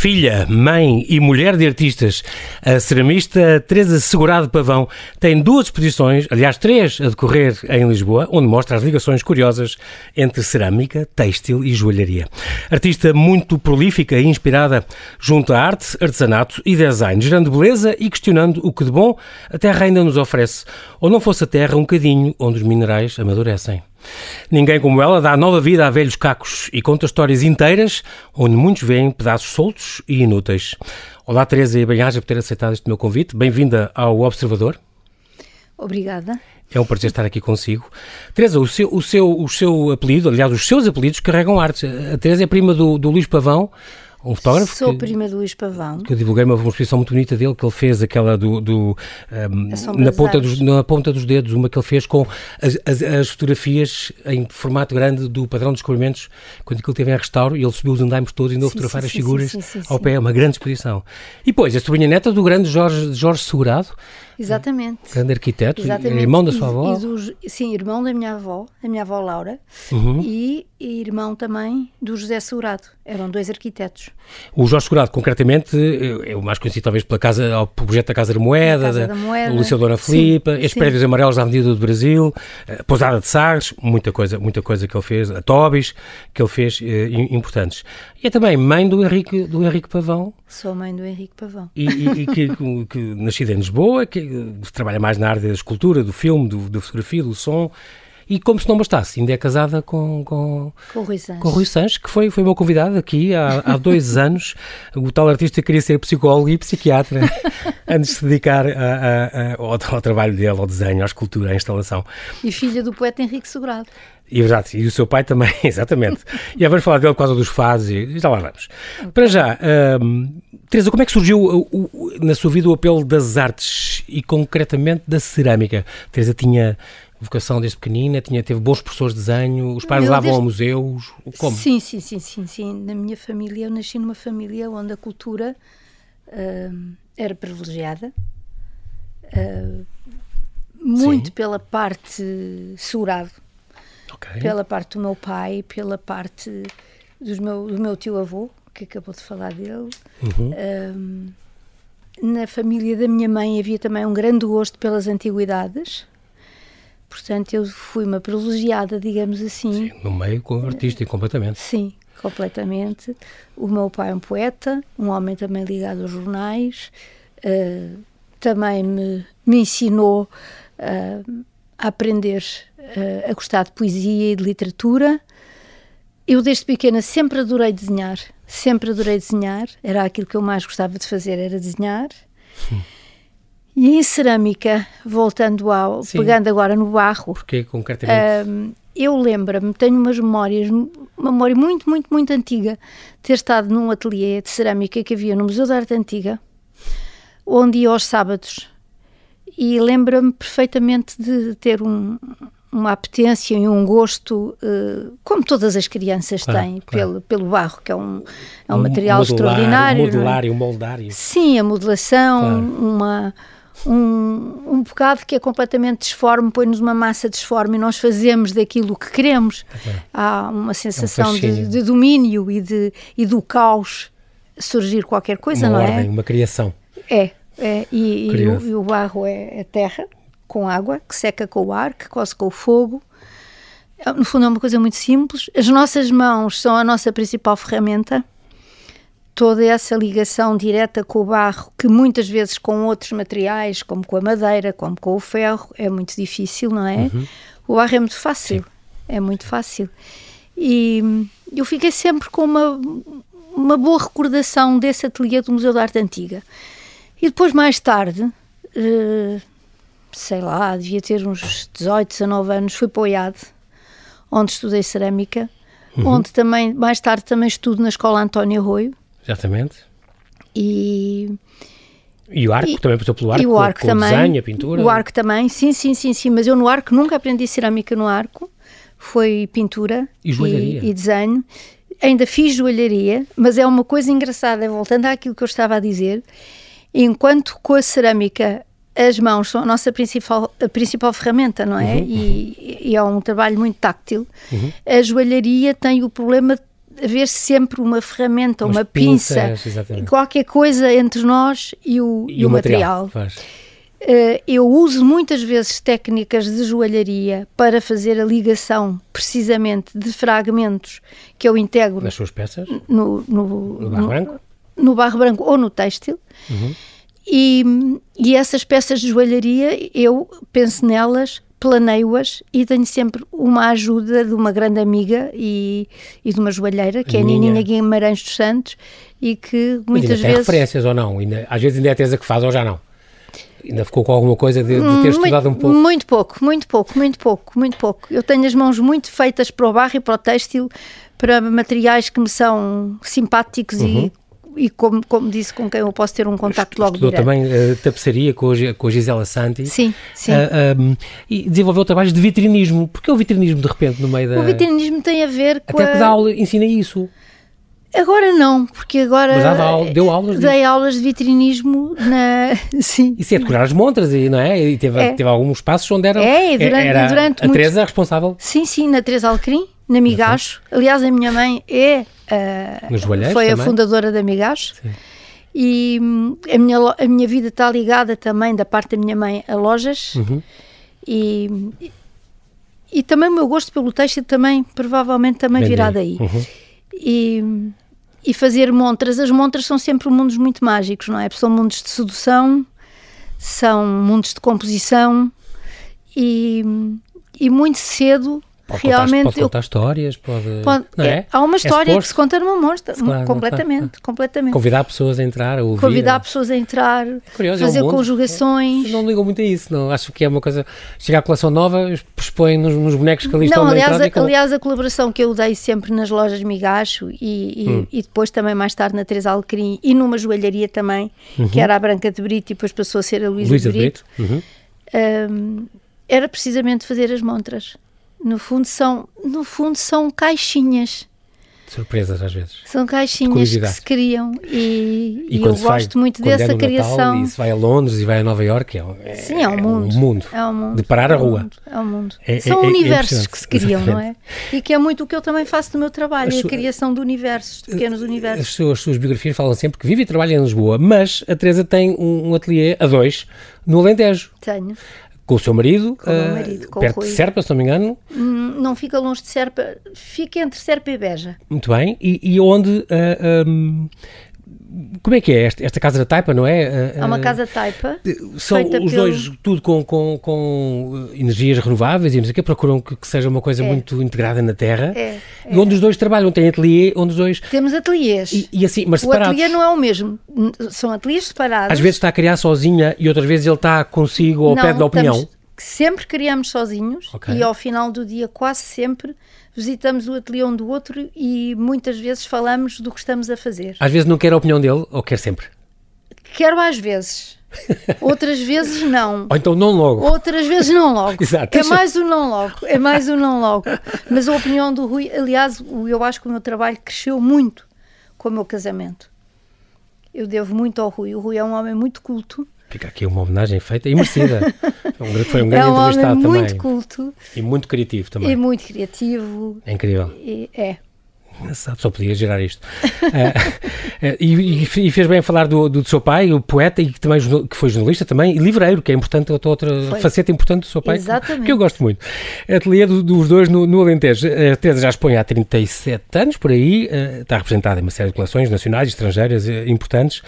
Filha, mãe e mulher de artistas, a ceramista Teresa Segurado Pavão tem duas exposições, aliás três, a decorrer em Lisboa, onde mostra as ligações curiosas entre cerâmica, têxtil e joalharia. Artista muito prolífica e inspirada junto à arte, artesanato e design, gerando beleza e questionando o que de bom a Terra ainda nos oferece, ou não fosse a Terra um cadinho onde os minerais amadurecem. Ninguém como ela dá nova vida a velhos cacos e conta histórias inteiras onde muitos veem pedaços soltos e inúteis. Olá, Teresa e bem-aja por ter aceitado este meu convite. Bem-vinda ao Observador. Obrigada. É um prazer estar aqui consigo. Teresa, o seu, o seu, o seu apelido, aliás, os seus apelidos carregam arte. A Teresa é prima do, do Luís Pavão, um fotógrafo. Sou que, prima do Luís Pavão. Que eu divulguei uma, uma exposição muito bonita dele, que ele fez aquela do. do um, na, ponta dos, na ponta dos dedos, uma que ele fez com as, as, as, fotografias em formato grande do padrão de descobrimentos, quando aquilo teve em restauro, e ele subiu os andaimes todos e andou a fotografar sim, as sim, figuras sim, ao pé, uma grande exposição. E depois, a sobrinha neta do grande Jorge, Jorge Segurado. Exatamente. Grande arquiteto, Exatamente. irmão da sua avó. E sim, irmão da minha avó, da minha avó Laura, uhum. e, e, irmão também do José Segurado. Eram dois arquitetos. O Jorge Segurado, concretamente, é o mais conhecido talvez pela casa, ao projeto da Casa da Moeda, casa da, da Moeda. o Liceu Dona Filipa, estes sim. prédios amarelos da Avenida do Brasil, a Pousada de Sagres, muita coisa, muita coisa que ele fez, a Tobis, que ele fez eh, importantes. E é também mãe do Henrique, do Henrique Pavão. Sou mãe do Henrique Pavão. E, e, e que, que, que nascida em Lisboa, que trabalha mais na área da escultura, do filme, do, da fotografia, do som. E como se não bastasse, ainda é casada com, com, com, Rui, Sanches. com Rui Sanches, que foi, foi meu convidado aqui há, há dois anos. O tal artista queria ser psicólogo e psiquiatra antes de se dedicar a, a, a, ao, ao, trabalho dele, ao desenho, à escultura, à instalação. E filha do poeta Henrique Segurado. E, exato, e o seu pai também, exatamente. e vamos falar dele por causa dos fados e já lá vamos. Okay. Para já, um, Teresa, como é que surgiu o, o, na sua vida o apelo das artes e concretamente da cerâmica? Teresa tinha vocação desde pequenina, tinha, teve bons professores de desenho, os pais levavam desde... a museus, como? Sim, sim, sim, sim, sim. Na minha família, eu nasci numa família onde a cultura uh, era privilegiada, uh, muito sim. pela parte segurado, okay. pela parte do meu pai, pela parte dos meu, do meu tio-avô, que acabou de falar dele. Uhum. Uh, na família da minha mãe havia também um grande gosto pelas antiguidades. Portanto, eu fui uma privilegiada, digamos assim. Sim, no meio com artístico, completamente. Sim, completamente. O meu pai é um poeta, um homem também ligado aos jornais, uh, também me, me ensinou uh, a aprender uh, a gostar de poesia e de literatura. Eu, desde pequena, sempre adorei desenhar, sempre adorei desenhar, era aquilo que eu mais gostava de fazer, era desenhar. Sim. E em cerâmica, voltando ao, Sim. pegando agora no barro. Porque concretamente? Um, eu lembro-me, tenho umas memórias, uma memória muito, muito, muito antiga, ter estado num ateliê de cerâmica que havia no Museu da Arte Antiga, onde ia aos sábados. E lembro-me perfeitamente de ter um, uma apetência e um gosto, uh, como todas as crianças claro, têm, claro. Pelo, pelo barro, que é um, é um, um material modular, extraordinário. Um modular um moldário. Sim, a modelação, claro. uma um, um bocado que é completamente disforme, põe-nos uma massa disforme e nós fazemos daquilo que queremos. Há uma sensação é um de, de, domínio e, de, e do caos surgir qualquer coisa, uma não ordem, é? Uma criação. É, é e, e, o, e, o, barro é, é terra com água, que seca com o ar, que coce com o fogo. É, no fundo é uma coisa muito simples. As nossas mãos são a nossa principal ferramenta toda essa ligação direta com o barro, que muitas vezes com outros materiais, como com a madeira, como com o ferro, é muito difícil, não é? Uhum. O barro é muito fácil, Sim. é muito fácil. E eu fiquei sempre com uma, uma boa recordação desse ateliê do Museu da Arte Antiga. E depois, mais tarde, uh, sei lá, devia ter uns 18, 19 anos, fui para o IAD, onde estudei cerâmica, uhum. onde também, mais tarde, também estudo na Escola António Arroio, Exatamente. E. E o arco e, também passou pelo arco, e o arco com, também, o desenho, a pintura? O arco também, sim, sim, sim, sim. Mas eu no arco nunca aprendi cerâmica no arco. Foi pintura e, e, e desenho. Ainda fiz joalharia, mas é uma coisa engraçada, voltando àquilo que eu estava a dizer, enquanto com a cerâmica as mãos são a nossa principal, a principal ferramenta, não é? Uhum, e, e, é um trabalho muito táctil. Uhum. A joalharia tem o problema haver sempre uma ferramenta, Umas uma pinça, qualquer coisa entre nós e o, e, e o, material. material. Uh, eu uso muitas vezes técnicas de joalharia para fazer a ligação precisamente de fragmentos que eu integro nas suas peças no, no, no barro no, branco no barro branco ou no têxtil uhum. e, e essas peças de joalharia eu penso nelas planeio-as e tenho sempre uma ajuda de uma grande amiga e, e de uma joalheira, que é a Nininha Guimarães dos Santos, e que muitas ainda vezes... referências ou não? Ainda, às vezes ainda é a Teresa que faz ou já não? Ainda ficou com alguma coisa de, de ter muito, estudado um pouco? Muito pouco, muito pouco, muito pouco, muito pouco. Eu tenho as mãos muito feitas para o barro e para o têxtil, para materiais que me são simpáticos uhum. e e como, como disse, com quem eu posso ter um contacto logo Estudou direto. também uh, tapeçaria com a, com a Gisela Santi. Sim, sim. Uh, eh, um, e desenvolveu trabalhos de vitrinismo. Porquê o vitrinismo de repente no meio da... O vitrinismo tem a ver com Até que dá aula, ensina isso. Agora não, porque agora Mas aula, deu aulas dei disso. aulas de vitrinismo na sim. Isso é decorar as montras não é? E teve, é. teve alguns passos onde era, é, durante, era durante a muito... Teresa responsável. Sim, sim, na Teresa Alcrim, na Migacho. Aliás, a minha mãe é foi também? a fundadora da Migacho. Sim. E a minha, a minha vida está ligada também, da parte da minha mãe, a lojas. Uhum. E, e também o meu gosto pelo têxtil também, provavelmente, também virá daí. Uhum. E, e fazer montras. As montras são sempre mundos muito mágicos, não é? São mundos de sedução, são mundos de composição e, e muito cedo Pode realmente. Contar, pode contar eu, histórias, pode. pode é, é? Há uma é história é que se conta numa monstra, claro, completamente, tá. completamente. Convidar pessoas a entrar, a ouvir. Convidar pessoas a entrar, é curioso, fazer é um conjugações. Não ligam muito a isso, não. Acho que é uma coisa. Chega a coleção nova, expõe nos, nos bonecos que ali não, estão aliás, na entrada. A, aliás, a colaboração que eu dei sempre nas lojas Migacho e, e, hum. e depois também mais tarde na Teresa Alecrim e numa joalharia também, uhum. que era a Branca de Brito e depois passou a ser a Luísa, Luísa de Brito. Brito. Uhum. Um, era precisamente fazer as montras. No fundo são, no fundo são caixinhas. Surpresas às vezes. São caixinhas que se criam e, e, e eu gosto vai, muito dessa é criação. Natal, e se vai a Londres e vai a Nova Iorque é, é, Sim, é um mundo. É um mundo. É um mundo. De parar é a rua. Mundo, é um mundo. É, São é, universos que se criam, Exatamente. não é? E que é muito o que eu também faço no meu trabalho, a, a criação de universos, de pequenos universos. As suas, as suas, biografias falam sempre que vive e trabalha em Lisboa, mas a Teresa tem um, um ateliê a dois no Alentejo. Tenho com o seu marido, com uh, marido com perto de Serpa, se não me engano. Hum, não fica longe de Serpa, fica entre Serpa e Beja. Muito bem, e, e onde... Uh, um, como é que é esta, esta casa da taipa, não é? É uma casa taipa. São os pelo... dois, tudo com, com, com energias renováveis e não sei o que, procuram que, que seja uma coisa é. muito integrada na terra. É, é. E onde os dois trabalham, tem ateliê, onde os dois. Temos ateliês. E, e assim, mas o separados. O ateliê não é o mesmo, são ateliês separados. Às vezes está a criar sozinha e outras vezes ele está consigo ou pede da opinião. Estamos, sempre criamos sozinhos okay. e ao final do dia, quase sempre visitamos o ateliê um do outro e muitas vezes falamos do que estamos a fazer. Às vezes não quer a opinião dele ou quer sempre? Quero às vezes. Outras vezes não. Ou então não logo. Outras vezes não logo. Exato. É mais o não logo. É mais o não logo. Mas a opinião do Rui, aliás, eu acho que o meu trabalho cresceu muito com o meu casamento. Eu devo muito ao Rui. O Rui é um homem muito culto. Fica aqui uma homenagem feita e merecida. Foi um grande é um entrevistado homem também. muito culto. E muito criativo também. E muito criativo. É incrível. E, é. Engraçado, só podia gerar isto. uh, e, e, fez bem falar do, do, seu pai, o poeta, e que, também, que foi jornalista também, e livreiro, que é importante, outra, outra faceta importante do seu pai, que, que, eu gosto muito. Ateliê do, dos dois no, no Alentejo. A Teresa já expõe há 37 anos, por aí, uh, está representada em uma série de coleções nacionais e estrangeiras uh, importantes.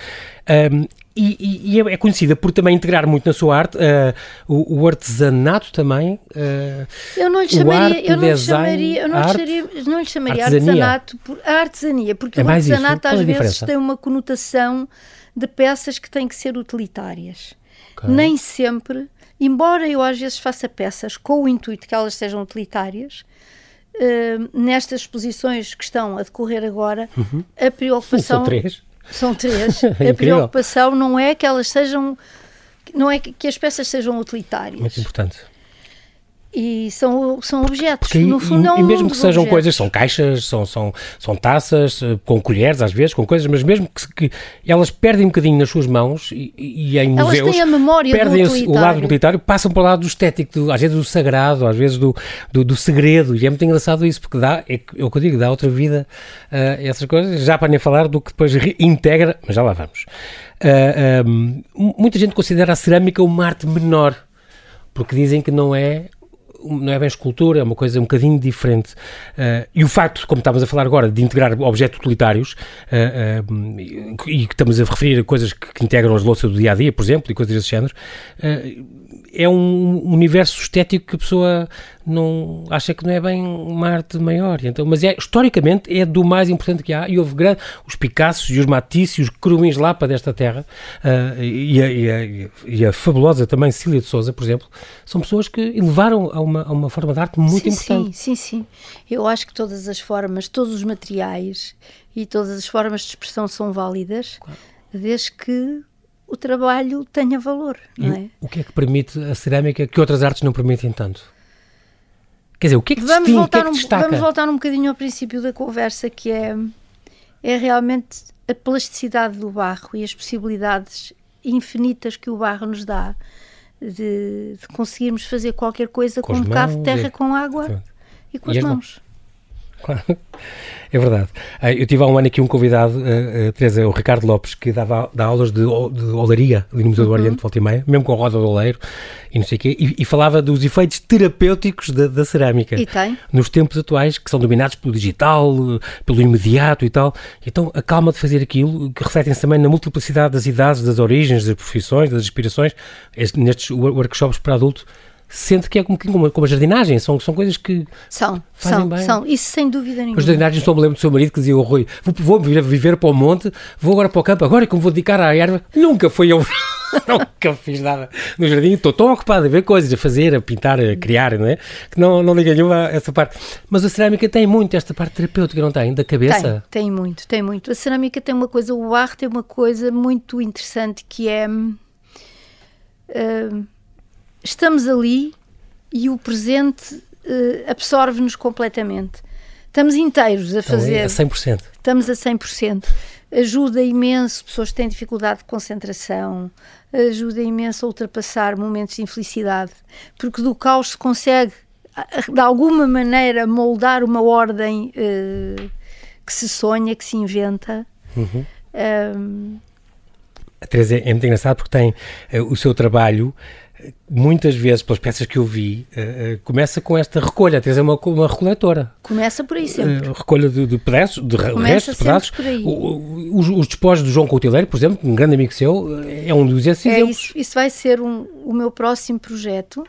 Um, e, e, e, é conhecida por também integrar muito na sua arte uh, o, o, artesanato também. Uh, eu não lhe chamaria, eu não lhe chamaria, eu não lhe chamaria, não lhe chamaria artesanato, por, a artesania, porque é o artesanato às é vezes tem uma conotação de peças que têm que ser utilitárias. Okay. Nem sempre, embora eu às vezes faça peças com o intuito que elas sejam utilitárias, uh, nestas exposições que estão a decorrer agora, uhum. a preocupação. São três são três. É a preocupação não é que elas sejam, não é que as peças sejam utilitárias. Muito importante. E são, são objetos. Aí, no fundo, e, é um e mesmo que sejam objetos. coisas, são caixas, são, são, são taças, eh, com colheres às vezes, com coisas, mas mesmo que, que elas perdem um bocadinho nas suas mãos e, e em elas museus, têm a memória perdem o lado utilitário, passam para o lado do estético, do, às vezes do sagrado, às vezes do, do, do, segredo, e é muito engraçado isso, porque dá, é, é o que eu digo, dá outra vida a uh, essas coisas, já para nem falar do que depois integra, mas já lá vamos. Uh, uh, muita gente considera a cerâmica uma arte menor, porque dizem que não é não é bem escultura, é uma coisa um bocadinho diferente. Uh, e o facto, como estávamos a falar agora, de integrar objetos utilitários, uh, uh, e que estamos a referir a coisas que, que, integram as louças do dia a dia, por exemplo, e coisas desse género, é um universo estético que a pessoa não acha que não é bem uma arte maior. Então, mas é, historicamente é do mais importante que há e houve grande, os Picassos e os Matisse e os Crumins Lapa desta terra uh, e, a, e, a, e, a, fabulosa também Cília de Souza, por exemplo, são pessoas que elevaram a uma, a uma forma de arte muito sim, importante. Sim, sim, sim. Eu acho que todas as formas, todos os materiais e todas as formas de expressão são válidas, claro. desde que o trabalho tenha valor, não é? O que é que permite a cerâmica que outras artes não permitem tanto? Quer dizer, o que é que vamos distingue, voltar o que é que destaca? Um, vamos voltar um bocadinho ao princípio da conversa, que é, é realmente a plasticidade do barro e as possibilidades infinitas que o barro nos dá de, de conseguirmos fazer qualquer coisa com, com um bocado de terra, com água e com e as, mãos. mãos. É verdade. Ah, eu tive há um ano aqui um convidado, uh, uh, Teresa, o Ricardo Lopes, que dava, dá aulas de, de olaria ali no Museu uhum. do Oriente, volta e meia, mesmo com roda do oleiro e não sei o quê, e, e, falava dos efeitos terapêuticos da, da, cerâmica. E tem. Nos tempos atuais, que são dominados pelo digital, pelo imediato e tal. Então, a calma de fazer aquilo, que refletem-se também na multiplicidade das idades, das origens, das profissões, das inspirações, nestes workshops para adulto, sente que é como, como, como a jardinagem, são, são coisas que são, são, bem. são, isso sem dúvida nenhuma. As jardinagens, só me lembro do seu marido que dizia, o Rui, vou, vou viver para o monte, vou agora para o campo, agora é como vou dedicar à erva, nunca fui eu, nunca fiz nada no jardim, estou tão ocupado a ver coisas, a fazer, a pintar, a criar, não é? Que não, não liga nenhuma essa parte. Mas a cerâmica tem muito esta parte terapêutica, não tem? Da cabeça? Tem, tem muito, tem muito. A cerâmica tem uma coisa, o barro tem uma coisa muito interessante que é... Uh, estamos ali e o presente uh, absorve-nos completamente. Estamos inteiros a fazer. É a 100%. Estamos a 100%. Ajuda imenso pessoas que têm dificuldade de concentração, ajuda imenso a ultrapassar momentos de infelicidade, porque do caos se consegue, de alguma maneira, moldar uma ordem uh, que se sonha, que se inventa. Uhum. Um, a Teresa é muito engraçada porque tem uh, o seu trabalho muitas vezes, pelas peças que eu vi, uh, uh, começa com esta recolha. Tens uma, uma recoletora. Começa por aí sempre. Uh, recolha de, de pedaços, de começa restos, pedaços. Por aí. O, os, os despojos do João Coutileiro, por exemplo, um grande amigo seu, é um dos esses é Isso, isso vai ser um, o meu próximo projeto,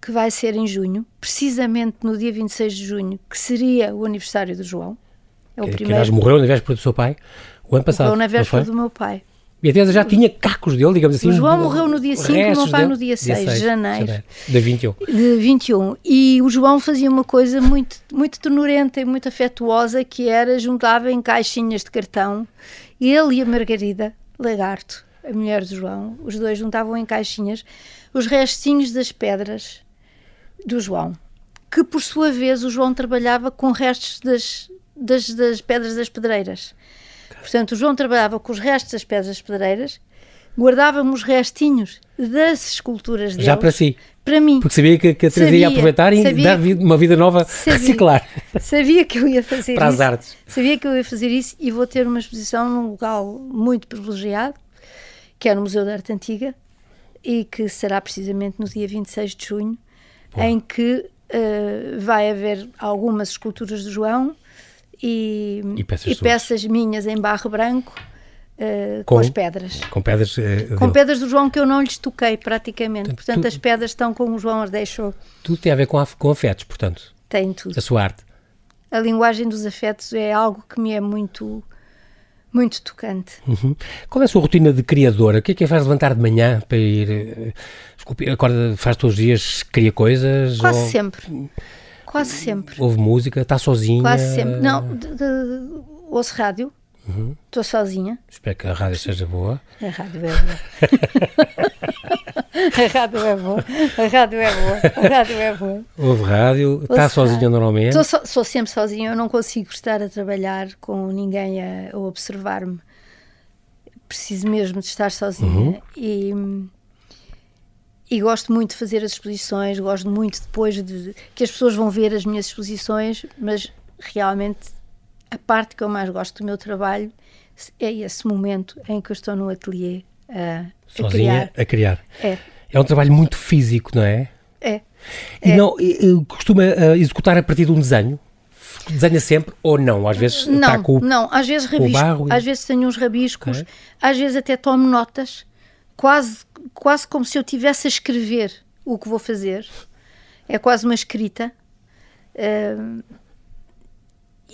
que vai ser em junho, precisamente no dia 26 de junho, que seria o aniversário do João. É o que, primeiro. Que, morreu na véspera do seu pai, o ano passado. Morreu na véspera do meu pai. E Teresa já tinha cacos dele, digamos assim. O João morreu no dia 5 e o meu pai no dia 6 de janeiro. janeiro. De 21. De 21. E o João fazia uma coisa muito, muito ternurenta e muito afetuosa, que era juntava em caixinhas de cartão, ele e a Margarida Lagarto, a mulher do João, os dois juntavam em caixinhas os restinhos das pedras do João. Que por sua vez o João trabalhava com restos das, das, das pedras das pedreiras. Portanto, o João trabalhava com os restos das pedras pedreiras, guardávamos restinhos das esculturas dele. Já para si? Para mim. Porque sabia que, que a Teresa ia aproveitar e sabia, dar uma vida nova, sabia, reciclar. Sabia que eu ia fazer para isso. Para as artes. Sabia que eu ia fazer isso e vou ter uma exposição num local muito privilegiado, que é no Museu da Arte Antiga, e que será precisamente no dia 26 de junho, em que uh, vai haver algumas esculturas do João, e, e, peças, e peças, minhas em barro branco uh, com, com, as pedras. Com pedras uh, Com pedras do João que eu não lhes toquei praticamente. Portanto, portanto tu, as pedras estão como o João as deixou. Tudo tem a ver com, a, com afetos, portanto. Tem tudo. A sua arte. A linguagem dos afetos é algo que me é muito muito tocante. Uhum. Qual é a sua rotina de criadora? O que é que faz levantar de manhã para ir? Uh, acorda, faz todos os dias, cria coisas? Quase ou... sempre. Quase sempre. Ouve música? Está sozinha? Quase sempre. Não, de, de, ouço rádio. Estou uhum. sozinha. Espero que a rádio seja boa. A rádio é boa. a rádio é boa, a rádio é boa, a rádio é boa. Houve rádio, está sozinha normalmente? So, sou sempre sozinha, eu não consigo estar a trabalhar com ninguém a, a observar-me. Preciso mesmo de estar sozinha uhum. e, e gosto muito de fazer as exposições, gosto muito depois de que as pessoas vão ver as minhas exposições, mas realmente a parte que eu mais gosto do meu trabalho é esse momento em que eu estou no ateliê a, Sozinha a criar. A criar. É. É um trabalho muito físico, não é? É. E é. não e, costuma uh, executar a partir de um desenho? Desenha sempre ou não? Às vezes não, está com, não, às vezes rabisco, às vezes tenho uns rabiscos, okay. às vezes até tomo notas, quase, quase como se eu tivesse a escrever o que vou fazer. É quase uma escrita. Uh,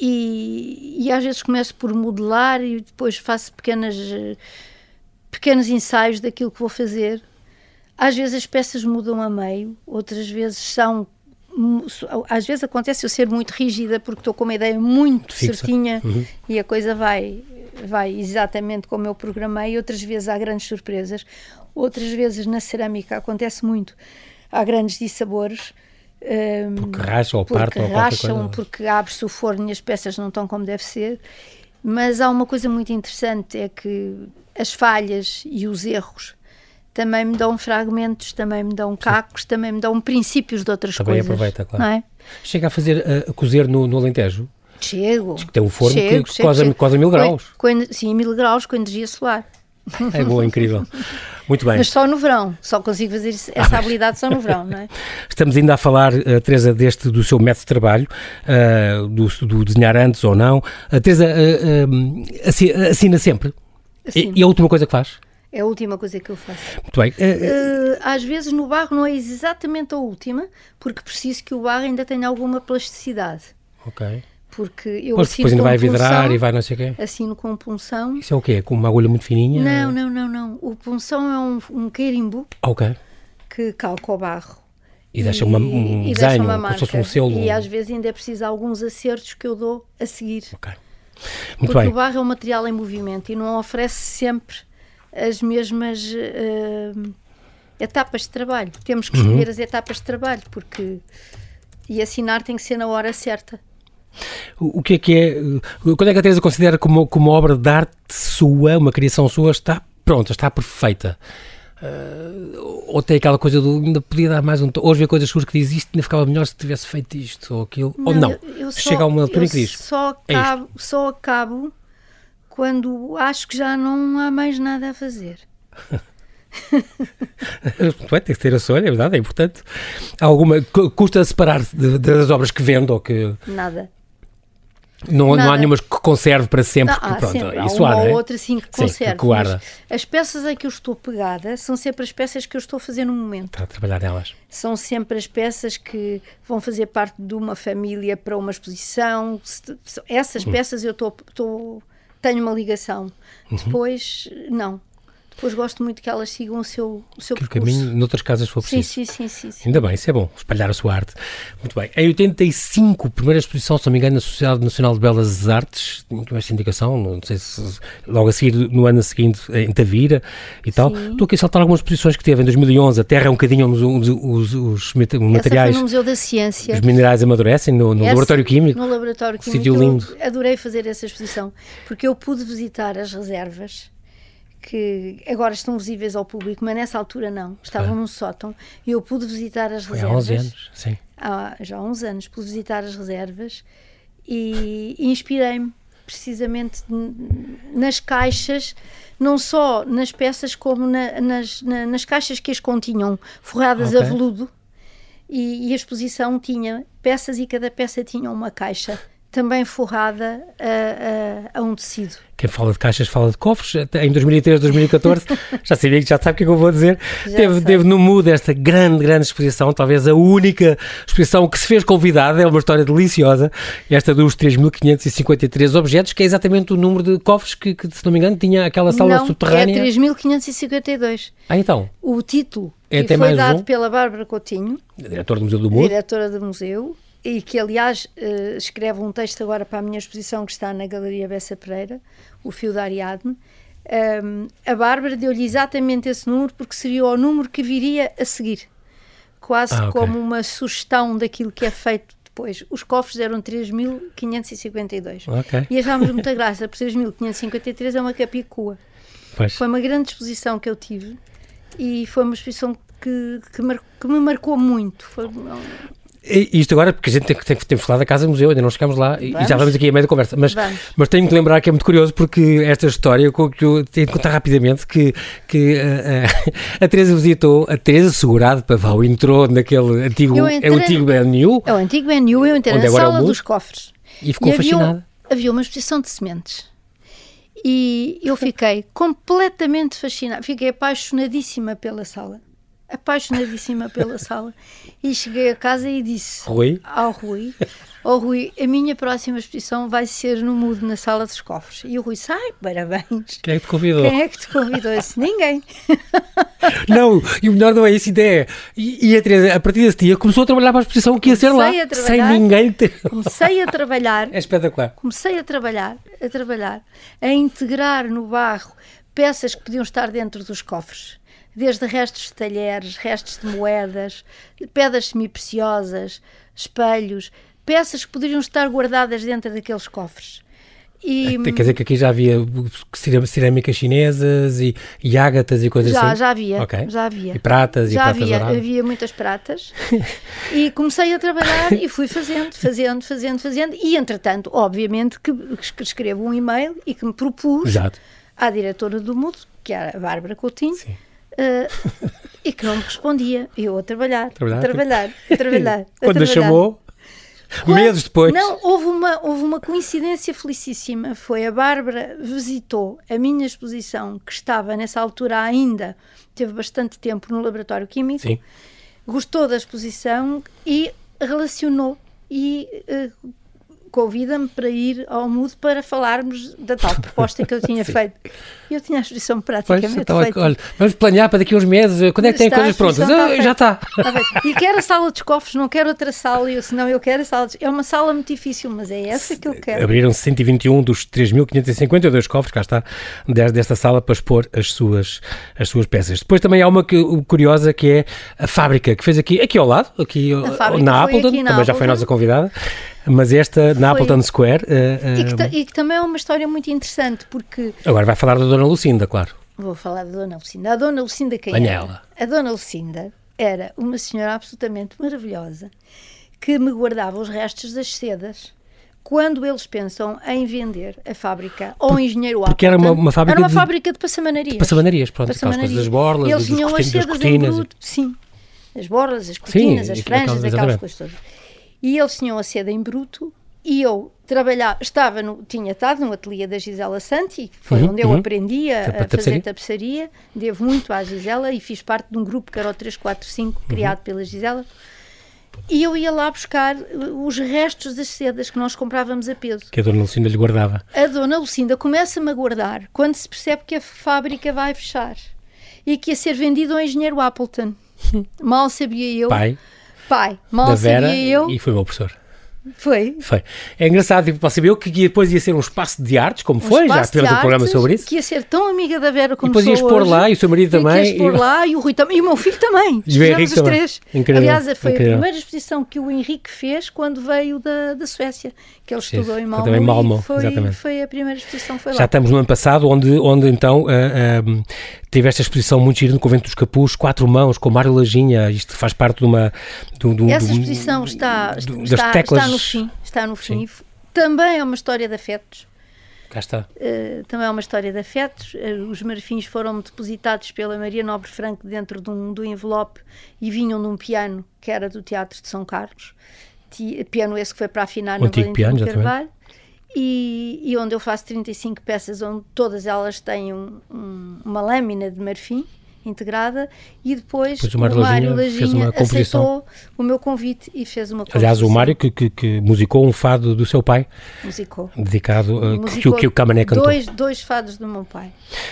e, e às vezes começo por modelar e depois faço pequenas, pequenos ensaios daquilo que vou fazer. Às vezes as peças mudam a meio, outras vezes são. Às vezes acontece eu ser muito rígida porque estou com uma ideia muito Fixa. certinha uhum. e a coisa vai, vai exatamente como eu programei. Outras vezes há grandes surpresas, outras vezes na cerâmica acontece muito. Há grandes dissabores um, porque racham ou partem ou racham, porque abre-se o forno e as peças não estão como deve ser. Mas há uma coisa muito interessante: é que as falhas e os erros também me dão fragmentos, também me dão cacos, Sim. também me dão princípios de outras também coisas. Também aproveita, claro. É? Chega a fazer a, a cozer no, no Alentejo? Chego. Diz que tem um forno chego, que chego, quase, chego. quase mil graus. Com, com, sim, mil graus com energia solar. É boa, incrível. Muito bem. Mas só no verão, só consigo fazer essa habilidade só no verão, não é? Estamos ainda a falar, uh, Teresa, deste, do seu método de trabalho, uh, do, do, desenhar antes ou não. Uh, Teresa, uh, assina sempre? E, e, a última coisa que faz? É a última coisa que eu faço. Muito bem. às vezes no barro não é exatamente a última, porque preciso que o barro ainda tenha alguma plasticidade. Ok porque eu pois, assino depois ainda vai vidrar e vai não sei o quê. Assino com punção. Isso é o quê? Com uma agulha muito fininha? Não, não, não, não. O punção é um, um ok que calca o barro. E deixa uma, um e desenho, uma marca. como se fosse um selo. E às vezes ainda é preciso alguns acertos que eu dou a seguir. Ok. Muito Porque bem. o barro é um material em movimento e não oferece sempre as mesmas uh, etapas de trabalho. Temos que escolher uhum. as etapas de trabalho, porque e assinar tem que ser na hora certa. O que é que é. Quando é que a Teresa considera como, como obra de arte sua, uma criação sua, está pronta, está perfeita? Uh, ou tem aquela coisa do ainda podia dar mais um. Hoje vê coisas suas que diz isto, ainda ficava melhor se tivesse feito isto ou aquilo. Não, ou não. Eu, eu só, Chega a uma altura em que diz. Só é acabo, é só acabo quando acho que já não há mais nada a fazer. tem que ter a sonha, é verdade, é importante. Alguma. Custa separar das obras que vendo ou que. Nada. Não, não há nenhuma que conserve para sempre. Não, pronto, sempre. Isso há uma há, ou é? outra sim que conserve. Sim, que guarda. As peças em que eu estou pegada são sempre as peças que eu estou a fazer no momento. Está a trabalhar nelas. São sempre as peças que vão fazer parte de uma família para uma exposição. Essas hum. peças eu estou, estou tenho uma ligação. Uhum. Depois, não. Depois gosto muito que elas sigam o seu, o seu percurso. caminho noutras casas for preciso. Sim, sim, sim, sim, Ainda bem, isso é bom, espalhar a sua arte. Muito bem. Em 85, primeira exposição, se não me engano, na Sociedade Nacional de Belas Artes, tinha essa indicação, não sei se logo a seguir, no ano seguinte, em Tavira e tal. Estou aqui a saltar algumas exposições que teve em 2011, a Terra é um bocadinho os, os, os, materiais. no Museu da Ciência. Os minerais amadurecem no, no Laboratório Químico. No Laboratório Químico. Sítio lindo. Adorei fazer essa exposição, porque eu pude visitar as reservas que agora estão visíveis ao público, mas nessa altura não, estavam num sótão e eu pude visitar as Foi reservas. Há 11 anos, sim. Há, já há uns anos pude visitar as reservas e, e inspirei-me precisamente nas caixas, não só nas peças, como na, nas, na, nas caixas que as continham, forradas okay. a veludo. E, e, a exposição tinha peças e cada peça tinha uma caixa também forrada a, a, a, um tecido. Quem fala de caixas fala de cofres. Em 2013, 2014, já sabia que já sabe o que é que eu vou dizer. teve, teve no MUD esta grande, grande exposição, talvez a única exposição que se fez convidada. É uma história deliciosa. Esta dos 3.553 objetos, que é exatamente o número de cofres que, que se não me engano, tinha aquela sala não, subterrânea. É 3.552. Ah, então. O título é que foi dado um? pela Bárbara Coutinho, diretora do Museu do MUD. Diretora do museu e que aliás uh, escreve um texto agora para a minha exposição que está na Galeria Bessa Pereira, O Fio da Ariadne, Um, a Bárbara deu-lhe exatamente esse número porque seria o número que viria a seguir, quase ah, okay. como uma sugestão daquilo que é feito depois. Os cofres eram 3.552 okay. e achámos muita graça, por 3.553 é uma capicua. Pois. Foi uma grande exposição que eu tive e foi uma exposição que, que, mar, que me marcou muito. Foi, isto agora, porque a gente tem, tem, tem que falar da Casa Museu, ainda não chegamos lá vamos? e já vamos aqui a meio da conversa. Mas, mas tenho que lembrar que é muito curioso porque esta história, que eu tenho de contar rapidamente, que, que uh, a Teresa visitou, a Teresa Segurado Pavão entrou naquele antigo, entrei, é o antigo BNU. É o antigo BNU, eu entrei na é sala é dos cofres. E ficou e fascinada. Havia, havia uma exposição de sementes. E eu fiquei completamente fascinada, fiquei apaixonadíssima pela sala apaixonadíssima pela sala e cheguei a casa e disse Rui? ao Rui oh Rui, a minha próxima exposição vai ser no Mudo, na Sala dos Cofres. E o Rui, sai, parabéns. Quem é que te convidou? Quem é que te convidou? disse, ninguém. Não, e o melhor não é essa ideia. E, e a Teresa, a partir desse dia, começou a trabalhar para a exposição que ia ser lá, sem ninguém ter... Comecei a trabalhar... É espetacular. Comecei a trabalhar, a trabalhar, a integrar no barro peças que podiam estar dentro dos cofres desde restos de talheres, restos de moedas, pedras semi-preciosas, espelhos, peças que poderiam estar guardadas dentro daqueles cofres. E, Quer dizer que aqui já havia cerâmicas chinesas e, e ágatas e coisas já, assim? Já havia, okay. já havia. E pratas já e pratas havia, havia muitas pratas. e comecei a trabalhar e fui fazendo, fazendo, fazendo, fazendo. E, entretanto, obviamente, que, escrevo um e-mail e que me propus Exato. à diretora do MUD, que era a Bárbara Coutinho, Sim uh, e que não me respondia. Eu a trabalhar, trabalhar, a trabalhar, a trabalhar. Quando a chamou, Quando, meses depois. Não, houve uma, houve uma coincidência felicíssima. Foi a Bárbara visitou a minha exposição, que estava nessa altura ainda, teve bastante tempo no laboratório químico, Sim. gostou da exposição e relacionou e uh, convida-me para ir ao MUD para falarmos da tal proposta que eu tinha feito. Eu tinha a exposição praticamente pois, então, feita. Olha, vamos planear para daqui a uns meses, quando é que tem coisas prontas? Ah, já está. está e quero a sala dos cofres, não quero outra sala, eu, senão eu quero a sala dos... É uma sala muito difícil, mas é essa que eu quero. Abriram 121 dos 3.552 cofres, cá está, desta sala para expor as suas, as suas peças. Depois também há uma que, curiosa que é a fábrica, que fez aqui, aqui ao lado, aqui na Appleton, também Appleton. já foi nossa convidada. Mas esta na Foi. Appleton Square. Uh, e, que e, que também é uma história muito interessante, porque. Agora vai falar da Dona Lucinda, claro. Vou falar da Dona Lucinda. A Dona Lucinda quem Venha era? ela. A Dona Lucinda era uma senhora absolutamente maravilhosa que me guardava os restos das sedas quando eles pensam em vender a fábrica ao engenheiro Porque era uma, uma fábrica era uma de, fábrica de passamanarias. De passamanarias, pronto, passamanarias. das borlas, eles dos tinham as sedas em bruto, sim. As borlas, as cortinas, sim, as franjas, aquelas coisas todas. E eles tinham a seda em bruto e eu trabalhava, estava no, tinha estado no ateliê da Gisela Santi, foi uhum, onde eu uhum. aprendi a, a fazer tapeçaria, devo muito à Gisela e fiz parte de um grupo que era o 345, uhum. criado pela Gisela. E eu ia lá buscar uh, os restos das sedas que nós comprávamos a peso. Que a Dona Lucinda lhe guardava. A Dona Lucinda começa-me a guardar quando se percebe que a fábrica vai fechar e que ia ser vendido ao engenheiro Appleton. Mal sabia eu. Pai. Pai. Mal da Vera, sabia eu. E foi meu professor. Foi. Foi. É engraçado, tipo, você viu que depois ia ser um espaço de artes, como um foi, já tivemos um programa sobre isso. Que ia ser tão amiga da Vera como E depois ias pôr lá, e o seu marido também. Ias pôr lá, e o Rui também, e o meu filho também. Estivemos os três. Incrível. Aliás, foi Incrível. a primeira exposição que o Henrique fez quando veio da, da Suécia, que ele estudou em Malmö. Também Malmö, foi, exatamente. Foi a primeira exposição, foi lá. Já estamos no ano passado, onde, onde então uh, uh, teve esta exposição muito gira no Convento dos Capuz, quatro mãos, com Mário Lajinha, isto faz parte de uma... Do, do, Essa exposição do, está, está, está no fim, está no fim. Sim. Também é uma história de afetos. Cá está. Uh, também é uma história de afetos. Uh, os marfins foram depositados pela Maria Nobre Franco dentro de um, do envelope e vinham de um piano que era do Teatro de São Carlos. piano esse que foi para afinar o na Valentim Carvalho. E, e, onde eu faço 35 peças, onde todas elas têm um, um, uma lâmina de marfim integrada e depois, depois o Mário, Mário Lajinha, aceitou o meu convite e fez uma Aliás, o Mário que, que, que, musicou um fado do seu pai. Musicou. Dedicado a musicou que, que o Camané cantou. Dois, dois fados do meu pai.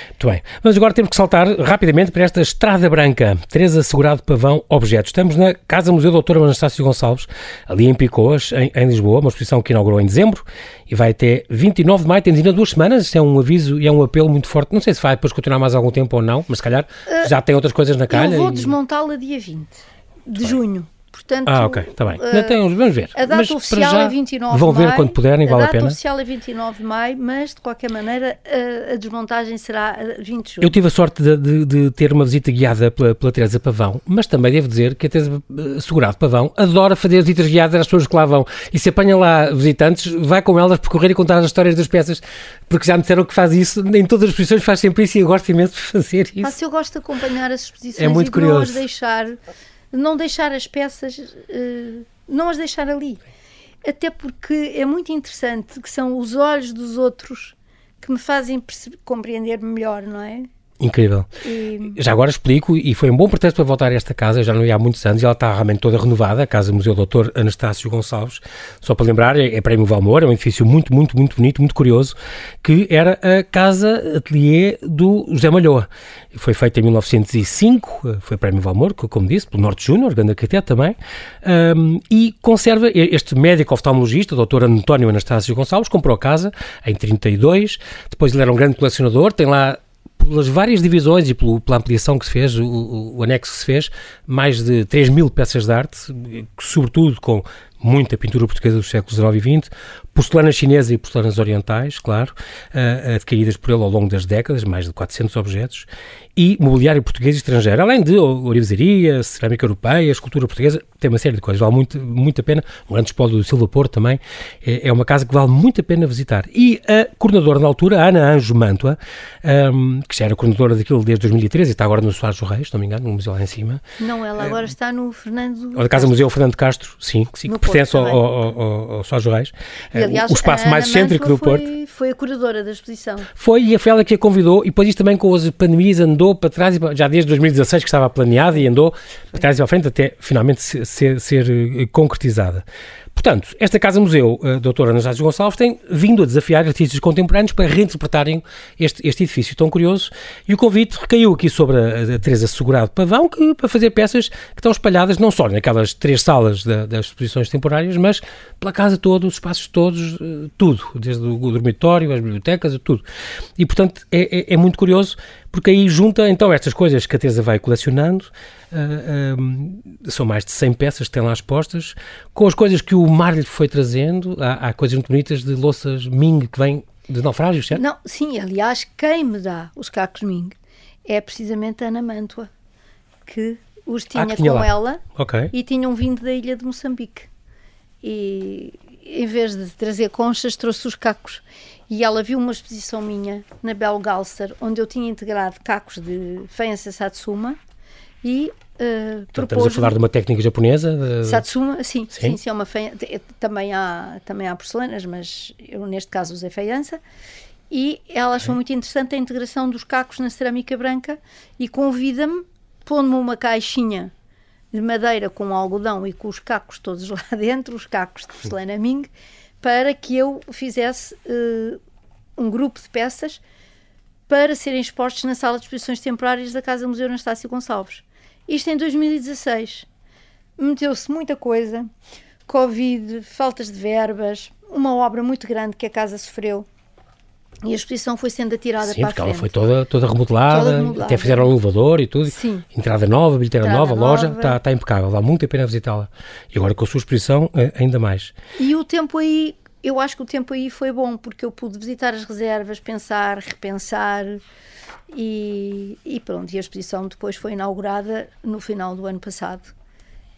Muito bem. Mas agora temos que saltar rapidamente para esta Estrada Branca. Teresa Segurado Pavão Objetos. Estamos na Casa Museu Doutor Anastácio Gonçalves, ali em Picoas, em, em, Lisboa, uma exposição que inaugurou em dezembro e vai até 29 de maio. Temos ainda duas semanas. Isto é um aviso e é um apelo muito forte. Não sei se vai depois continuar mais algum tempo ou não, mas se calhar uh, já tem outras coisas na calha. Eu vou e... desmontá-la dia 20 de junho. Portanto, ah, ok, está bem. Uh, tem, vamos ver. A data mas oficial já, é 29 Vão ver quando puderem, vale a pena. A data oficial é 29 de maio, mas de qualquer maneira a, a desmontagem será 20 de junho. Eu tive a sorte de, de, de ter uma visita guiada pela, pela Teresa Pavão, mas também devo dizer que a Teresa eh, Segurado Pavão adora fazer visitas guiadas às pessoas que lá vão. E se apanha lá visitantes, vai com elas percorrer e contar as histórias das peças, porque já me disseram que faz isso, em todas as exposições faz sempre isso e eu gosto imenso de fazer isso. Ah, eu gosto de acompanhar as exposições é muito e curioso. não as deixar não deixar as peças, uh, não as deixar ali. Até porque é muito interessante que são os olhos dos outros que me fazem compreender melhor, não é? Incrível. E... Já agora explico, e foi um bom pretexto para voltar a esta casa, já não ia há muitos anos, e ela está realmente toda renovada, a Casa Museu Doutor Anastácio Gonçalves. Só para lembrar, é, é Prémio Valmor, é um edifício muito, muito, muito bonito, muito curioso, que era a casa atelier do José Malhoa. Foi feito em 1905, foi Prémio Valmor, como disse, pelo Norte Júnior, grande arquiteto também, um, e conserva este médico oftalmologista, o Dr. António Anastácio Gonçalves, comprou a casa em 32, depois ele era um grande colecionador, tem lá pelas várias divisões e pelo, pela ampliação que se fez, o, o, anexo que se fez, mais de 3 mil peças de arte, sobretudo com muita pintura portuguesa dos séculos XIX e XX, porcelana chinesa e porcelanas orientais, claro, uh, adquiridas por ele ao longo das décadas, mais de 400 objetos, e mobiliário português e estrangeiro, além de orivesaria, cerâmica europeia, escultura portuguesa, tem uma série de coisas, vale muito, muito a pena. Um grande espólio do Silva Porto também, é, é, uma casa que vale muito a pena visitar. E a coordenadora na altura, Ana Anjo Mantua, um, que já era coordenadora daquilo desde 2013 e está agora no Soares do Reis, não me engano, no museu lá em cima. Não, ela agora uh, está no Fernando... A Casa Museu Fernando Castro, sim, que, sim, que pertence ao, ao, ao, Reis. E, aliás, o espaço mais excêntrico do Porto. Foi a curadora da exposição. Foi, e foi ela que a convidou, e depois isto também com as pandemias andou para trás, já desde 2016 que estava planeada e andou para trás e para frente até finalmente ser, ser eh, concretizada. Portanto, esta Casa-Museu, a doutora Anastácio Gonçalves, tem vindo a desafiar artistas contemporâneos para reinterpretarem este, este edifício tão curioso e o convite recaiu aqui sobre a, a Teresa Segurado Pavão, que, para fazer peças que estão espalhadas não só naquelas três salas da, das exposições temporárias, mas pela casa toda, os espaços todos, eh, tudo, desde o dormitório, as bibliotecas, tudo. E, portanto, é, é, é muito curioso porque aí junta então estas coisas que a Teresa vai colecionando, uh, uh, são mais de 100 peças que tem lá expostas, com as coisas que o mar lhe foi trazendo, há, há coisas muito bonitas de louças Ming que vêm de naufrágios, certo? Não, sim, aliás, quem me dá os cacos Ming é precisamente a Ana Mantua, que os tinha, ah, que tinha com lá. ela okay. e tinham vindo da ilha de Moçambique. E em vez de trazer conchas, trouxe os cacos e ela viu uma exposição minha na Bel Galser, onde eu tinha integrado cacos de Feiança Satsuma e uh, Estamos a falar de uma técnica japonesa? De... Satsuma, sim, sim, sim, sim é uma feiança. Também há, também há porcelanas, mas eu neste caso usei feiança. E ela achou muito interessante a integração dos cacos na cerâmica branca e convida-me, pondo-me uma caixinha de madeira com algodão e com os cacos todos lá dentro, os cacos de porcelana Ming, para que eu fizesse uh, um grupo de peças para serem expostos na sala de exposições temporárias da Casa Museu Anastácio Gonçalves. Isto em 2016. Meteu-se muita coisa, Covid, faltas de verbas, uma obra muito grande que a casa sofreu e a exposição foi sendo atirada Sim, para a frente. ela foi toda, toda remodelada, toda remodelada, até fizeram um elevador e tudo. Sim. Entrada nova, bilheteira nova, nova, loja, está, está impecável, dá muito a pena visitá-la. E agora com a sua exposição, eh, ainda mais. E o tempo aí, eu acho que o tempo aí foi bom, porque eu pude visitar as reservas, pensar, repensar e, e pronto. E a exposição depois foi inaugurada no final do ano passado.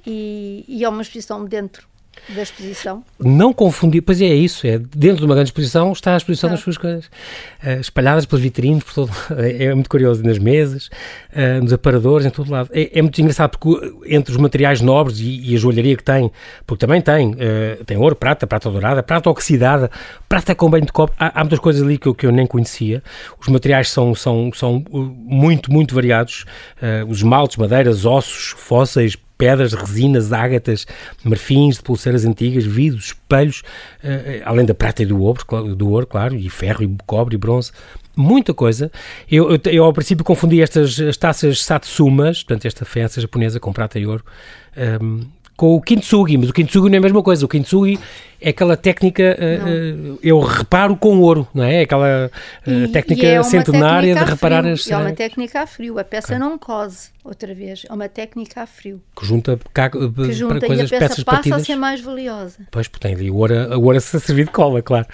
E, e é uma exposição dentro da exposição? Não confundir, pois é, é isso, é dentro de uma grande exposição está a exposição ah. das suas coisas, uh, espalhadas pelas vitrines, por todo é, é, muito curioso, nas mesas, uh, nos aparadores, em todo lado. É, é, muito engraçado porque entre os materiais nobres e, e a joalharia que tem, porque também tem, uh, tem ouro, prata, prata dourada, prata oxidada, prata com banho de copo, há, há muitas coisas ali que eu, que eu nem conhecia. Os materiais são, são, são muito, muito variados, os esmaltes, madeiras, ossos, fósseis, pedras, resinas, ágatas, marfins de pulseiras antigas, vidros, espelhos, uh, além da prata e do ouro, do ouro, claro, e ferro, e cobre, e bronze, muita coisa. Eu, eu, eu, ao princípio confundi estas as taças Satsumas, portanto esta festa japonesa com prata e ouro, um, ehm, com o kintsugi, mas o kintsugi não é a mesma coisa. O kintsugi é aquela técnica, uh, eu reparo com ouro, não é? Aquela uh, e, técnica e é centenária técnica de reparar as. É uma técnica a frio, a peça okay. não cose, outra vez, é uma técnica a frio. Que junta, cá, que junta para coisas, e a peça peças passa partidas. a ser mais valiosa. Pois, porque tem ali o ouro, o ouro a servir de cola, claro.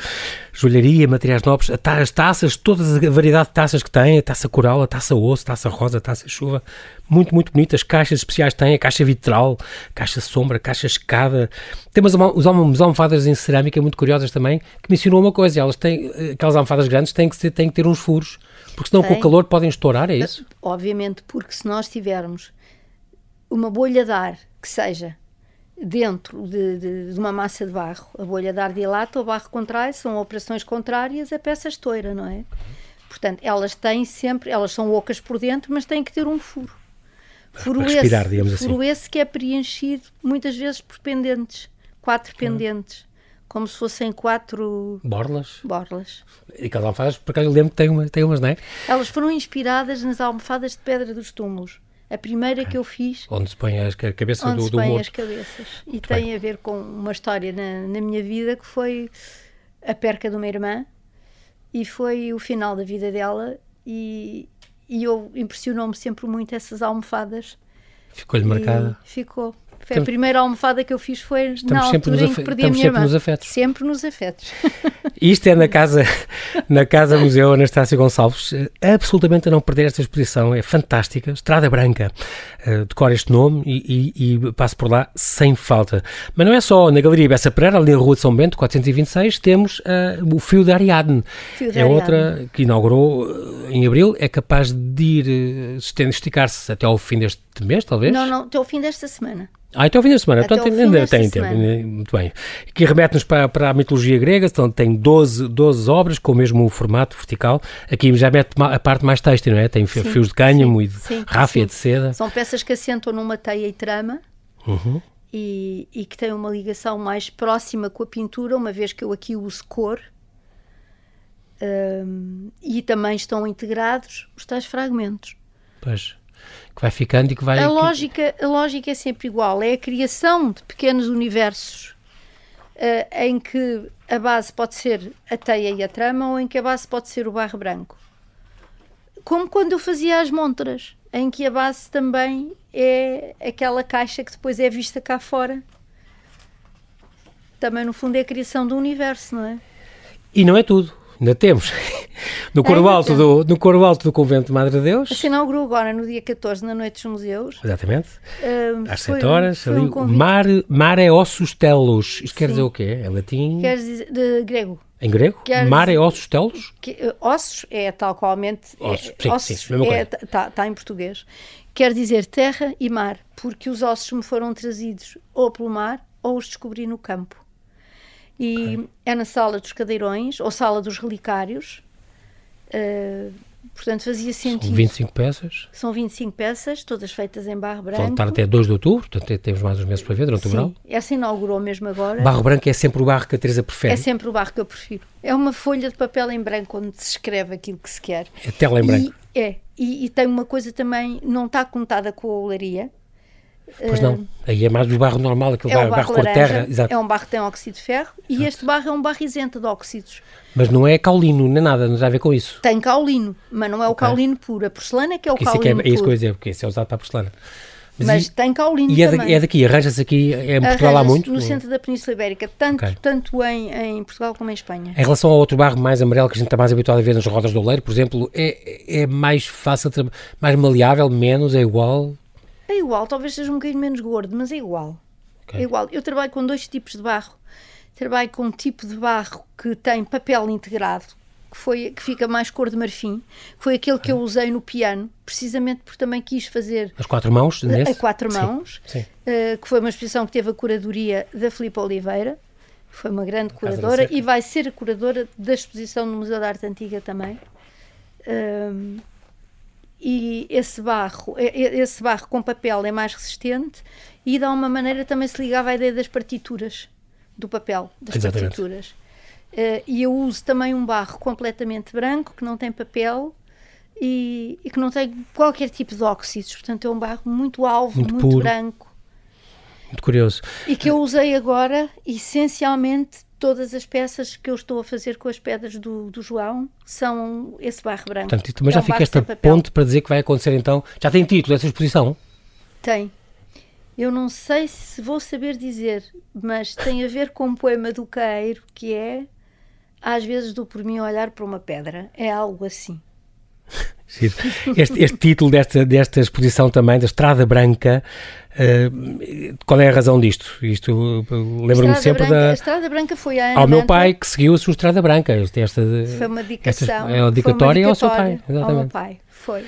Joalharia, materiais nobres, as taças, toda a variedade de taças que tem, a taça coral, a taça osso, a taça rosa, a taça chuva, muito, muito bonitas. Caixas especiais têm, a caixa vitral, caixa sombra, caixa escada. Temos as almofadas em cerâmica muito curiosas também, que me ensinou uma coisa. Elas têm, aquelas almofadas grandes têm que, têm que ter uns furos, porque senão Tem. com o calor podem estourar, é isso? Obviamente, porque se nós tivermos uma bolha de ar que seja dentro de, de, de, uma massa de barro, a bolha de ar dilata, o barro contrai, são operações contrárias, a peça estoura, não é? Portanto, elas têm sempre, elas são ocas por dentro, mas têm que ter um furo. Furo respirar, esse, digamos assim. Furo esse que é preenchido muitas vezes por pendentes, quatro pendentes como se fossem quatro borlas. borlas. E aquelas almofadas, por acaso eu lembro que tem, uma, tem umas, não é? Elas foram inspiradas nas almofadas de pedra dos túmulos. A primeira que eu fiz. Onde se põe a cabeça onde do, se do põe morto. as cabeças. E Muito tem bem. a ver com uma história na, na minha vida que foi a perca de uma irmã e foi o final da vida dela e, e eu impressionou-me sempre muito essas almofadas. Ficou-lhe marcada? Ficou. Foi a primeira almofada que eu fiz foi estamos na altura em que perdi a minha sempre nos afetos. Sempre nos afetos. Isto é na casa, na casa Museu Anastácio Gonçalves. Absolutamente a não perder esta exposição. É fantástica. Estrada Branca. Uh, decora este nome e, e, e, passo por lá sem falta. Mas não é só na Galeria Bessa Pereira, ali na Rua de São Bento, 426, temos uh, o Fio de Ariadne. Fio de é Ariadne. outra que inaugurou uh, em abril. É capaz de ir, esticar-se até ao fim deste mês, talvez? Não, não, até ao fim desta semana. Ah, até o fim da semana. Até Portanto, ainda tem tempo. Muito bem. Que remete-nos para, para a mitologia grega. Então, tem 12, 12 obras com o mesmo formato vertical. Aqui já mete a parte mais têxtil, não é? Tem sim, fios de cânhamo sim, e de sim, ráfia de seda. São peças que assentam numa teia e trama. Uhum. E, e, que têm uma ligação mais próxima com a pintura, uma vez que eu aqui uso cor. Um, e também estão integrados os tais fragmentos. Pois que vai ficando e que vai. A lógica, a lógica é sempre igual, é a criação de pequenos universos uh, em que a base pode ser a teia e a trama ou em que a base pode ser o barro branco. Como quando eu fazia as montras, em que a base também é aquela caixa que depois é vista cá fora. Também, no fundo, é a criação do universo, não é? E não é tudo ainda temos. No coro, alto do, no coro alto do Convento de Madre de Deus. Se inaugurou agora no dia 14, na Noite dos Museus. Exatamente. Uh, Às 7 horas. Foi ali, um mar, mare ossus telos. Isto Sim. quer dizer o quê? É latim? Quer dizer, de grego. Em grego? Quer mare ossus telos? Que, uh, ossos é tal qualmente. Ossos, é, sim, ossos sim, mesma é. Está tá em português. Quer dizer terra e mar, porque os ossos me foram trazidos ou pelo mar ou os descobri no campo e okay. é na sala dos cadeirões ou sala dos relicários. Uh, portanto, fazia sentido. São 25 peças? São 25 peças, todas feitas em barro branco. Vão estar até 2 de outubro, portanto temos mais uns meses para ver durante Sim, o verão. Essa inaugurou mesmo agora. Barro branco é sempre o barro que a Teresa prefere? É sempre o barro que eu prefiro. É uma folha de papel em branco onde se escreve aquilo que se quer. É tela em branco. E, é, e, e, tem uma coisa também, não está contada com a olaria, Pois não, aí é mais do barro normal, aquele é barro, barro, barro terra. Exato. É um barro que tem óxido de ferro e Exato. este barro é um barro isento de óxidos. Mas não é caulino, nem nada, não tem a ver com isso. Tem caulino, mas não é o okay. caulino puro. A porcelana é que é o caulino isso é, que é, isso que eu ia dizer, porque isso é usado para a porcelana. Mas, mas e, tem caulino e é, também. é daqui, arranja-se aqui, é em Portugal há muito? no centro da Península Ibérica, tanto, okay. tanto em, em Portugal como em Espanha. Em relação ao outro barro mais amarelo que a gente está mais habituado a ver nas rodas do oleiro, por exemplo, é, é mais fácil, mais maleável, menos, é igual? É igual, talvez seja um bocadinho menos gordo, mas é igual. Okay. É igual. Eu trabalho com dois tipos de barro. Trabalho com um tipo de barro que tem papel integrado, que, foi, que fica mais cor de marfim, foi aquele que eu usei no piano, precisamente porque também quis fazer. As quatro mãos? Nesse? A quatro mãos, sim, sim. Uh, que foi uma exposição que teve a curadoria da Filipe Oliveira, foi uma grande curadora e vai ser a curadora da exposição no Museu da Arte Antiga também. Um, e esse barro, esse barro com papel é mais resistente e dá uma maneira também se ligava à ideia das partituras do papel, das Exatamente. partituras. Uh, e eu uso também um barro completamente branco, que não tem papel e, e, que não tem qualquer tipo de óxidos. Portanto, é um barro muito alvo, muito, muito branco. Muito curioso. E que eu usei agora, essencialmente, todas as peças que eu estou a fazer com as pedras do, do João são esse barro branco. Portanto, mas é já um fica esta ponte para dizer que vai acontecer então. Já tem título essa exposição? Tem. Eu não sei se vou saber dizer, mas tem a ver com um poema do Caeiro que é às vezes dou por mim olhar para uma pedra. É algo assim. Este, este, título desta, desta exposição também, da Estrada Branca, uh, qual é a razão disto? Isto lembro-me sempre Branca, da. A Estrada Branca foi a Ana Ao meu pai que seguiu a sua Estrada Branca. Esta, foi uma dedicação. Esta, é uma dedicatória ao seu pai. Exatamente. Ao meu pai, foi.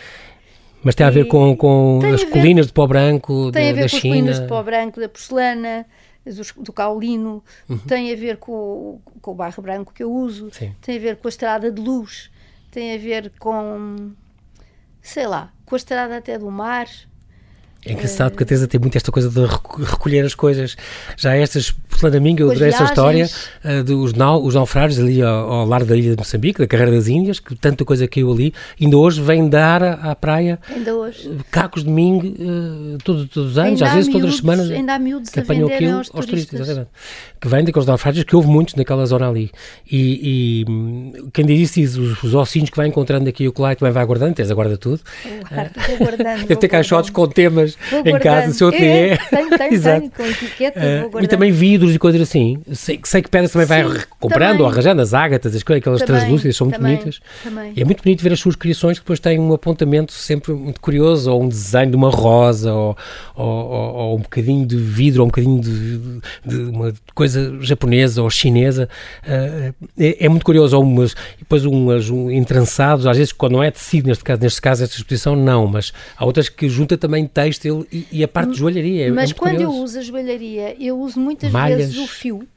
Mas tem a ver com, com as colinas de pó branco tem da, a ver da com China. as colinas de pó branco, da porcelana, do, do caolino, uhum. tem a ver com, com o barro branco que eu uso, Sim. tem a ver com a estrada de luz, tem a ver com, sei lá, com a estrada até do mar, é engraçado porque a Teresa tem muito esta coisa de recolher as coisas. Já estas, portanto, a mim, eu adorei essa história uh, dos nau, os naufrágios ali ao, ao largo da ilha de Moçambique, da Carreira das Índias, que tanta coisa caiu ali. Ainda hoje vem dar à, praia ainda hoje. Uh, cacos de mingue uh, todos, todos os anos, ainda às vezes todas as semanas. Ainda há miúdos que apanham aquilo aos, aos turistas. turistas que vêm daqueles naufrágios que houve muitos naquela zona ali. E, e quem diz isso, os, os ossinhos que vai encontrando aqui o que lá e também vai guardando, Teresa guarda tudo. Vou guardando. Deve ter caixotes com temas em casa, o seu ateliê. É, tem, tem, Exato. com etiqueta. Uh, e também vidros e coisas assim. Sei, sei que pedras também Sim, vai comprando também. ou arranjando as ágatas, as coisas, aquelas também, translúcidas, são muito também, bonitas. Também. E é muito bonito ver as suas criações que depois têm um apontamento sempre muito curioso, ou um desenho de uma rosa, ou, ou, ou, ou um bocadinho de vidro, ou um bocadinho de, de uma coisa japonesa ou chinesa. Uh, é, é, muito curioso. Ou umas, depois umas um, entrançados, às vezes quando não é tecido, neste caso, neste caso esta exposição, não, mas há outras que junta também têxtil e, e a parte de joalharia. É, Mas é quando curioso. eu uso a joalharia, eu uso muitas Malhas. vezes o fio.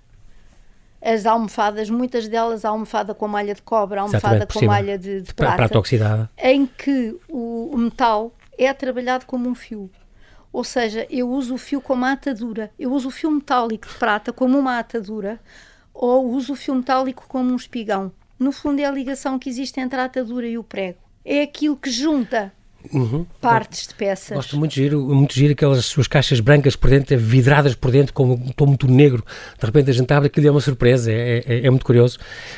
As almofadas, muitas delas a almofada com malha de cobre, a almofada com malha de, de prata, prata oxidada. em que o, o metal é trabalhado como um fio. Ou seja, eu uso o fio como uma atadura. Eu uso o fio metálico de prata como uma atadura ou uso o fio metálico como um espigão. No fundo, é a ligação que existe entre a atadura e o prego. É aquilo que junta Uhum. partes de peças. Gosto muito de giro, muito giro aquelas suas caixas brancas por dentro, vidradas por dentro, com um tom muito negro. De repente a gente abre aquilo é uma surpresa, é, é, é muito curioso,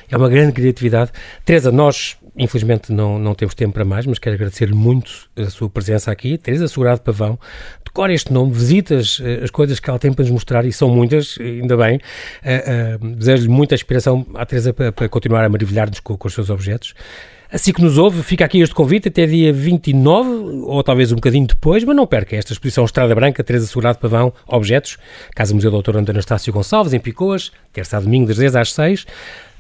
é uma grande criatividade. Teresa, nós infelizmente não, não temos tempo para mais, mas quero agradecer-lhe muito a sua presença aqui. Teresa Segurado Pavão, decora este nome, visitas eh, as coisas que ela tem para nos mostrar, e são muitas, ainda bem. Uh, uh, Desejo-lhe muita inspiração à Teresa para, para continuar a maravilhar-nos com, com os seus objetos. Assim que nos ouve, fica aqui este convite até dia 29, ou talvez um bocadinho depois, mas não perca esta exposição Estrada Branca, Teresa Segurado Pavão, Objetos, Casa Museu Doutor António Anastácio Gonçalves, em Picoas, terça a domingo das 10 às 6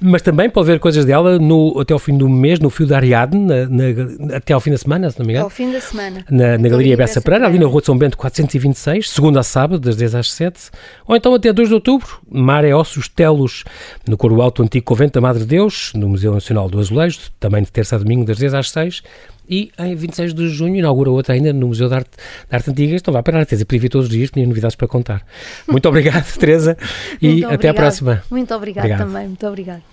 mas também pode ver coisas dela no, até ao fim do mês, no fio da Ariadne, na, na, até ao fim da semana, se não me engano. Ao fim da semana. Na, na Galeria Bessa Pereira, ali na Rua de São Bento 426, segunda a sábado, das 10 às 7. Ou então até 2 de outubro, Mare Ossos Telos, no Coro Alto Antigo Convento da Madre de Deus, no Museu Nacional do Azulejo, também de terça a domingo, das 10 às 6 e em 26 de junho inaugura outra ainda no Museu de Arte, de Arte Antiga. Então vá para a podia vir todos os dias, tinha novidades para contar. Muito obrigado, Teresa, e até à próxima. Muito obrigado, obrigado também, muito obrigado.